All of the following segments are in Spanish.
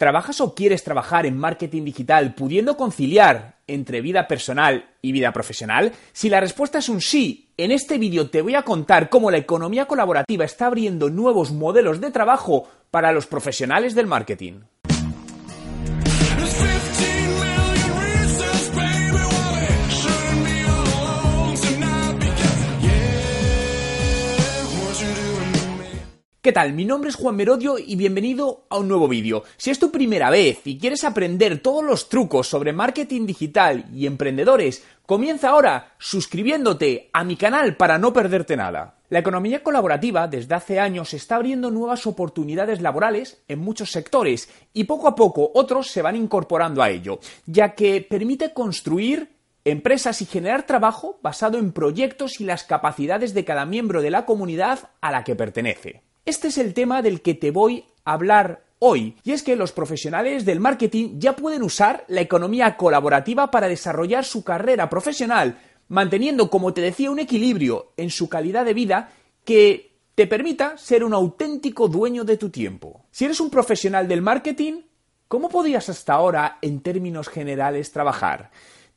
¿Trabajas o quieres trabajar en marketing digital pudiendo conciliar entre vida personal y vida profesional? Si la respuesta es un sí, en este vídeo te voy a contar cómo la economía colaborativa está abriendo nuevos modelos de trabajo para los profesionales del marketing. ¿Qué tal? Mi nombre es Juan Merodio y bienvenido a un nuevo vídeo. Si es tu primera vez y quieres aprender todos los trucos sobre marketing digital y emprendedores, comienza ahora suscribiéndote a mi canal para no perderte nada. La economía colaborativa desde hace años está abriendo nuevas oportunidades laborales en muchos sectores y poco a poco otros se van incorporando a ello, ya que permite construir empresas y generar trabajo basado en proyectos y las capacidades de cada miembro de la comunidad a la que pertenece. Este es el tema del que te voy a hablar hoy, y es que los profesionales del marketing ya pueden usar la economía colaborativa para desarrollar su carrera profesional, manteniendo, como te decía, un equilibrio en su calidad de vida que te permita ser un auténtico dueño de tu tiempo. Si eres un profesional del marketing, ¿cómo podías hasta ahora, en términos generales, trabajar?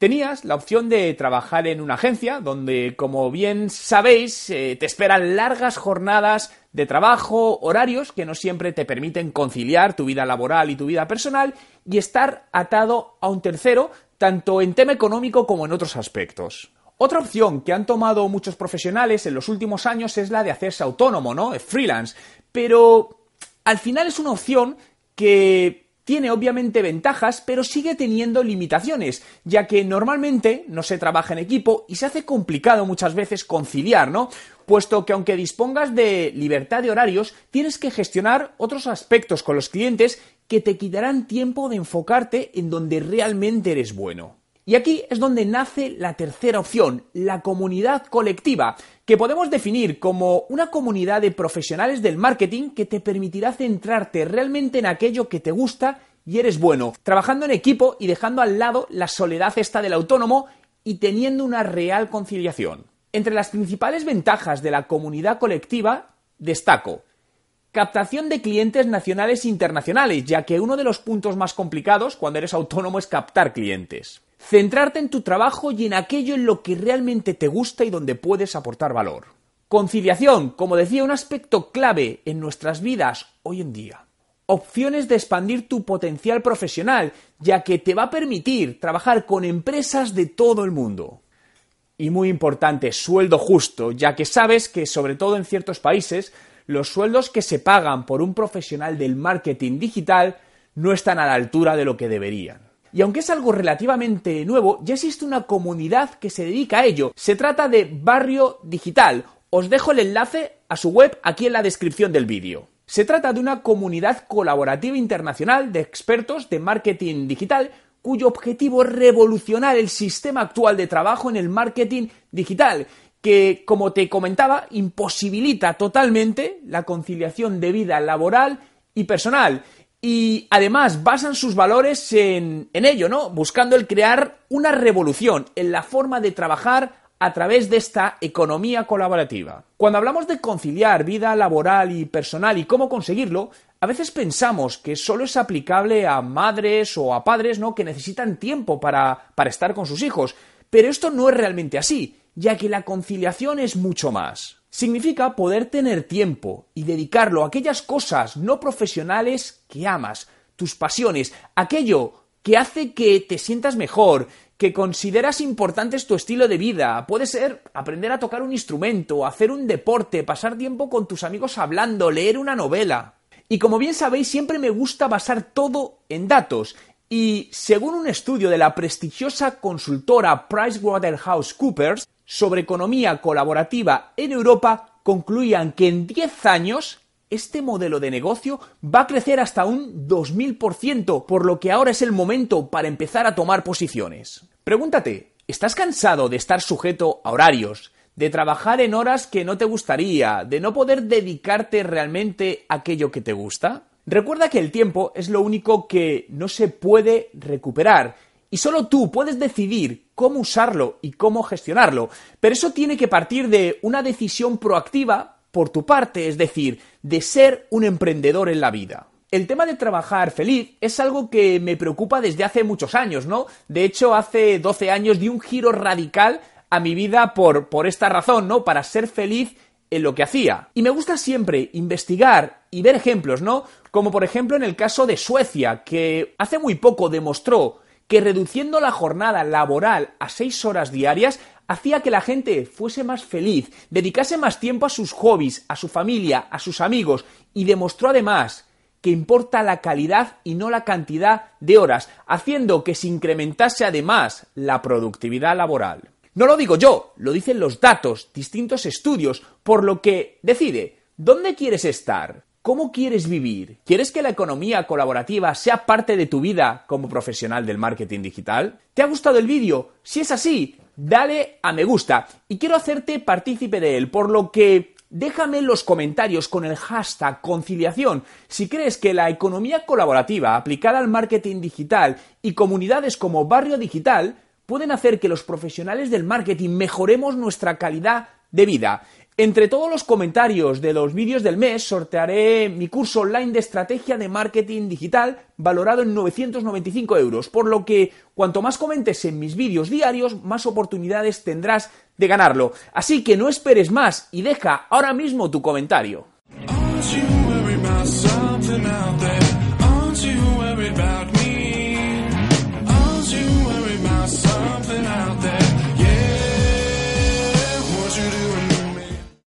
Tenías la opción de trabajar en una agencia donde, como bien sabéis, eh, te esperan largas jornadas de trabajo, horarios que no siempre te permiten conciliar tu vida laboral y tu vida personal y estar atado a un tercero, tanto en tema económico como en otros aspectos. Otra opción que han tomado muchos profesionales en los últimos años es la de hacerse autónomo, ¿no? Freelance. Pero al final es una opción que tiene obviamente ventajas, pero sigue teniendo limitaciones, ya que normalmente no se trabaja en equipo y se hace complicado muchas veces conciliar, ¿no? Puesto que aunque dispongas de libertad de horarios, tienes que gestionar otros aspectos con los clientes que te quitarán tiempo de enfocarte en donde realmente eres bueno. Y aquí es donde nace la tercera opción, la comunidad colectiva, que podemos definir como una comunidad de profesionales del marketing que te permitirá centrarte realmente en aquello que te gusta y eres bueno, trabajando en equipo y dejando al lado la soledad esta del autónomo y teniendo una real conciliación. Entre las principales ventajas de la comunidad colectiva destaco captación de clientes nacionales e internacionales, ya que uno de los puntos más complicados cuando eres autónomo es captar clientes. Centrarte en tu trabajo y en aquello en lo que realmente te gusta y donde puedes aportar valor. Conciliación, como decía, un aspecto clave en nuestras vidas hoy en día. Opciones de expandir tu potencial profesional, ya que te va a permitir trabajar con empresas de todo el mundo. Y muy importante, sueldo justo, ya que sabes que sobre todo en ciertos países los sueldos que se pagan por un profesional del marketing digital no están a la altura de lo que deberían. Y aunque es algo relativamente nuevo, ya existe una comunidad que se dedica a ello. Se trata de Barrio Digital. Os dejo el enlace a su web aquí en la descripción del vídeo. Se trata de una comunidad colaborativa internacional de expertos de marketing digital cuyo objetivo es revolucionar el sistema actual de trabajo en el marketing digital, que, como te comentaba, imposibilita totalmente la conciliación de vida laboral y personal y además basan sus valores en, ello, ¿no? Buscando el crear una revolución en la forma de trabajar a través de esta economía colaborativa. Cuando hablamos de conciliar vida laboral y personal y cómo conseguirlo, a veces pensamos que solo es aplicable a madres o a padres, ¿no? que necesitan tiempo para, para estar con sus hijos. Pero esto no es realmente así, ya que la conciliación es mucho más significa poder tener tiempo y dedicarlo a aquellas cosas no profesionales que amas, tus pasiones, aquello que hace que te sientas mejor, que consideras importantes tu estilo de vida. Puede ser aprender a tocar un instrumento, hacer un deporte, pasar tiempo con tus amigos hablando, leer una novela. Y como bien sabéis, siempre me gusta basar todo en datos. Y según un estudio de la prestigiosa consultora PricewaterhouseCoopers, sobre economía colaborativa en Europa concluían que en 10 años este modelo de negocio va a crecer hasta un 2000%, por lo que ahora es el momento para empezar a tomar posiciones. Pregúntate, ¿estás cansado de estar sujeto a horarios, de trabajar en horas que no te gustaría, de no poder dedicarte realmente a aquello que te gusta? Recuerda que el tiempo es lo único que no se puede recuperar y solo tú puedes decidir cómo usarlo y cómo gestionarlo, pero eso tiene que partir de una decisión proactiva por tu parte, es decir, de ser un emprendedor en la vida. El tema de trabajar feliz es algo que me preocupa desde hace muchos años, ¿no? De hecho, hace 12 años di un giro radical a mi vida por, por esta razón, ¿no? Para ser feliz en lo que hacía. Y me gusta siempre investigar y ver ejemplos, ¿no? Como por ejemplo en el caso de Suecia, que hace muy poco demostró que reduciendo la jornada laboral a seis horas diarias hacía que la gente fuese más feliz, dedicase más tiempo a sus hobbies, a su familia, a sus amigos y demostró además que importa la calidad y no la cantidad de horas, haciendo que se incrementase además la productividad laboral. No lo digo yo, lo dicen los datos, distintos estudios, por lo que decide, ¿dónde quieres estar? ¿Cómo quieres vivir? ¿Quieres que la economía colaborativa sea parte de tu vida como profesional del marketing digital? ¿Te ha gustado el vídeo? Si es así, dale a me gusta y quiero hacerte partícipe de él, por lo que déjame en los comentarios con el hashtag conciliación si crees que la economía colaborativa aplicada al marketing digital y comunidades como Barrio Digital pueden hacer que los profesionales del marketing mejoremos nuestra calidad de vida. Entre todos los comentarios de los vídeos del mes sortearé mi curso online de estrategia de marketing digital valorado en 995 euros, por lo que cuanto más comentes en mis vídeos diarios, más oportunidades tendrás de ganarlo. Así que no esperes más y deja ahora mismo tu comentario.